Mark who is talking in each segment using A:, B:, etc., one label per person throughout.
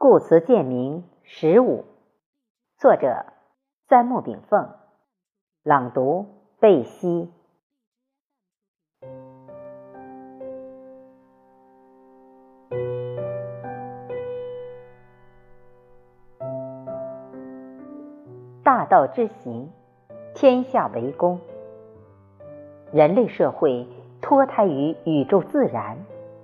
A: 故词鉴明十五，作者三木炳凤，朗读贝西。大道之行，天下为公。人类社会脱胎于宇宙自然，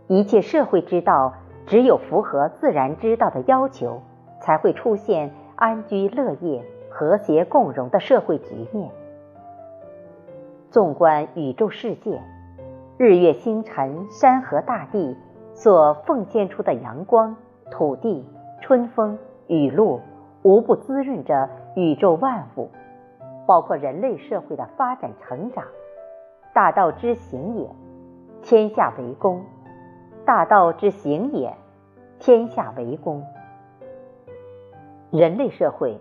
A: 一切社会之道，只有符合自然之道的要求，才会出现安居乐业、和谐共荣的社会局面。纵观宇宙世界，日月星辰、山河大地所奉献出的阳光、土地、春风、雨露。无不滋润着宇宙万物，包括人类社会的发展成长。大道之行也，天下为公；大道之行也，天下为公。人类社会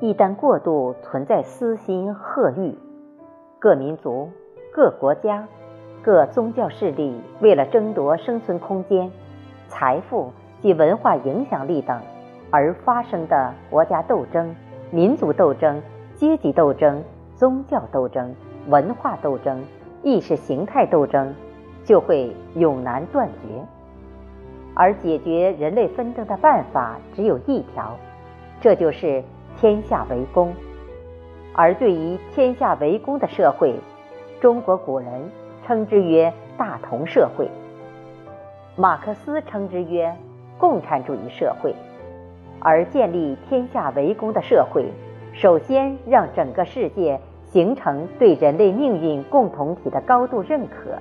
A: 一旦过度存在私心恶欲，各民族、各国家、各宗教势力为了争夺生存空间、财富及文化影响力等。而发生的国家斗争、民族斗争、阶级斗争、宗教斗争、文化斗争、意识形态斗争，就会永难断绝。而解决人类纷争的办法只有一条，这就是天下为公。而对于天下为公的社会，中国古人称之曰大同社会，马克思称之曰共产主义社会。而建立天下为公的社会，首先让整个世界形成对人类命运共同体的高度认可。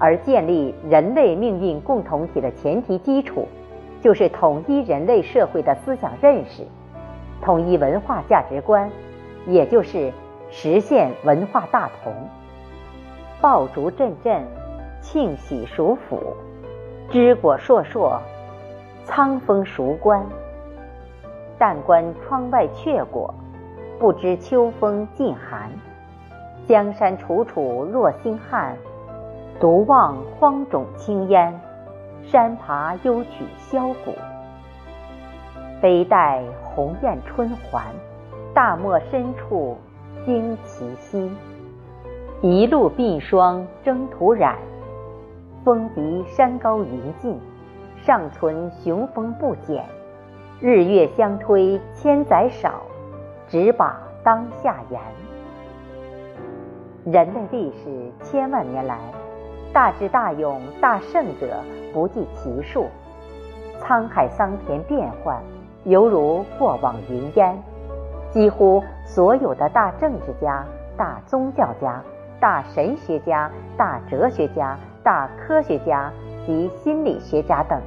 A: 而建立人类命运共同体的前提基础，就是统一人类社会的思想认识，统一文化价值观，也就是实现文化大同。爆竹阵阵，庆喜属府；枝果硕硕，苍风熟关。但观窗外雀果，不知秋风尽寒。江山楚楚若星汉，独望荒冢青烟。山爬幽曲箫鼓，悲待鸿雁春还。大漠深处惊奇兮，一路鬓霜征途染。风急山高云尽，尚存雄风不减。日月相推千载少，只把当下言。人类历史千万年来，大智大勇大圣者不计其数。沧海桑田变幻，犹如过往云烟。几乎所有的大政治家、大宗教家、大神学家、大哲学家、大科学家及心理学家等。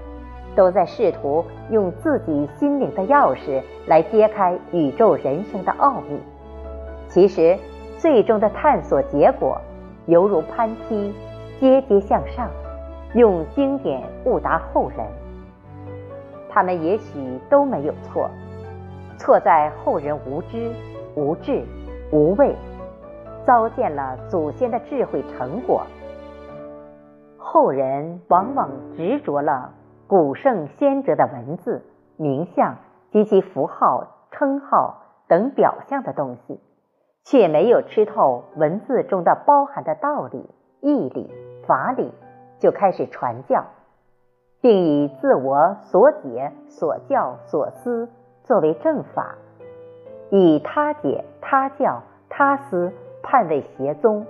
A: 都在试图用自己心灵的钥匙来揭开宇宙人生的奥秘。其实，最终的探索结果犹如攀梯，阶阶向上，用经典误达后人。他们也许都没有错，错在后人无知、无智、无畏，糟践了祖先的智慧成果。后人往往执着了。古圣先哲的文字、名相及其符号、称号等表象的东西，却没有吃透文字中的包含的道理、义理、法理，就开始传教，并以自我所解、所教、所思作为正法，以他解、他教、他思判为邪宗。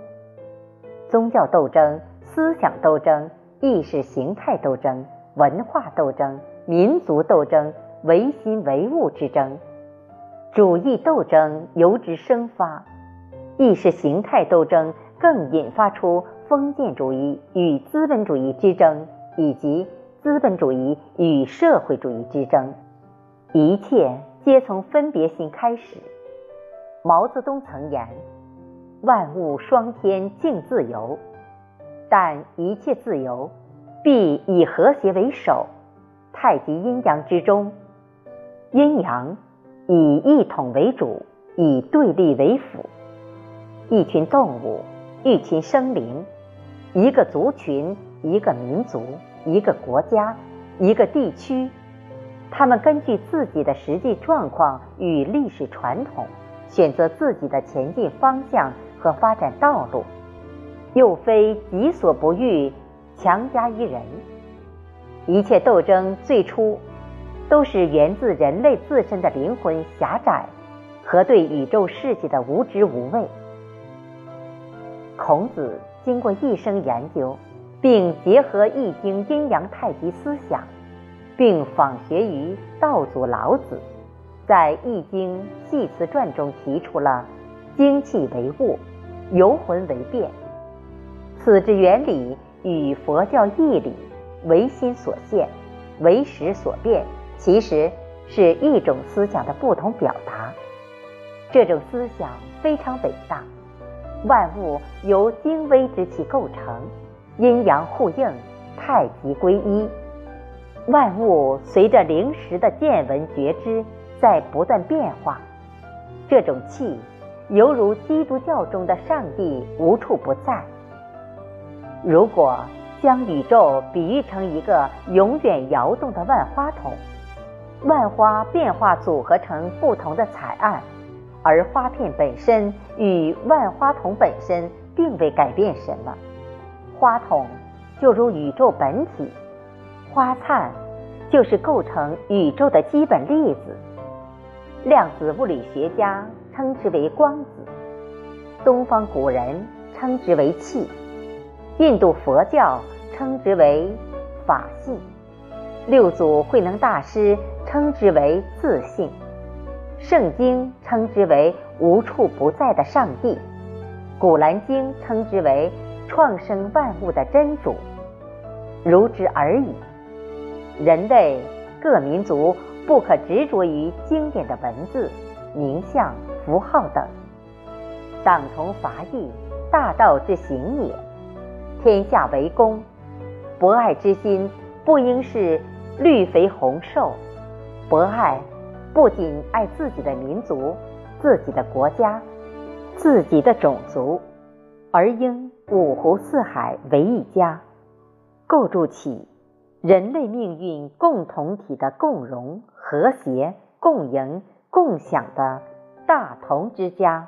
A: 宗教斗争、思想斗争、意识形态斗争。文化斗争、民族斗争、唯心唯物之争，主义斗争由之生发；意识形态斗争更引发出封建主义与资本主义之争，以及资本主义与社会主义之争。一切皆从分别心开始。毛泽东曾言：“万物双天竞自由，但一切自由。”必以和谐为首，太极阴阳之中，阴阳以一统为主，以对立为辅。一群动物，一群生灵，一个族群，一个民族，一个国家，一个地区，他们根据自己的实际状况与历史传统，选择自己的前进方向和发展道路，又非己所不欲，强加于人。一切斗争最初，都是源自人类自身的灵魂狭窄和对宇宙世界的无知无畏。孔子经过一生研究，并结合《易经》阴阳太极思想。并仿学于道祖老子，在《易经系辞传》中提出了“精气为物，游魂为变”。此之原理与佛教义理“唯心所现，唯识所变”其实是一种思想的不同表达。这种思想非常伟大。万物由精微之气构成，阴阳互应，太极归一。万物随着灵识的见闻觉知在不断变化，这种气犹如基督教中的上帝无处不在。如果将宇宙比喻成一个永远摇动的万花筒，万花变化组合成不同的彩案，而花片本身与万花筒本身并未改变什么，花筒就如宇宙本体。花灿就是构成宇宙的基本粒子，量子物理学家称之为光子，东方古人称之为气，印度佛教称之为法性，六祖慧能大师称之为自性，圣经称之为无处不在的上帝，古兰经称之为创生万物的真主，如之而已。人类各民族不可执着于经典的文字、名相、符号等，党同伐异，大道之行也。天下为公，博爱之心不应是绿肥红瘦。博爱不仅爱自己的民族、自己的国家、自己的种族，而应五湖四海为一家，构筑起。人类命运共同体的共荣、和谐、共赢、共享的大同之家。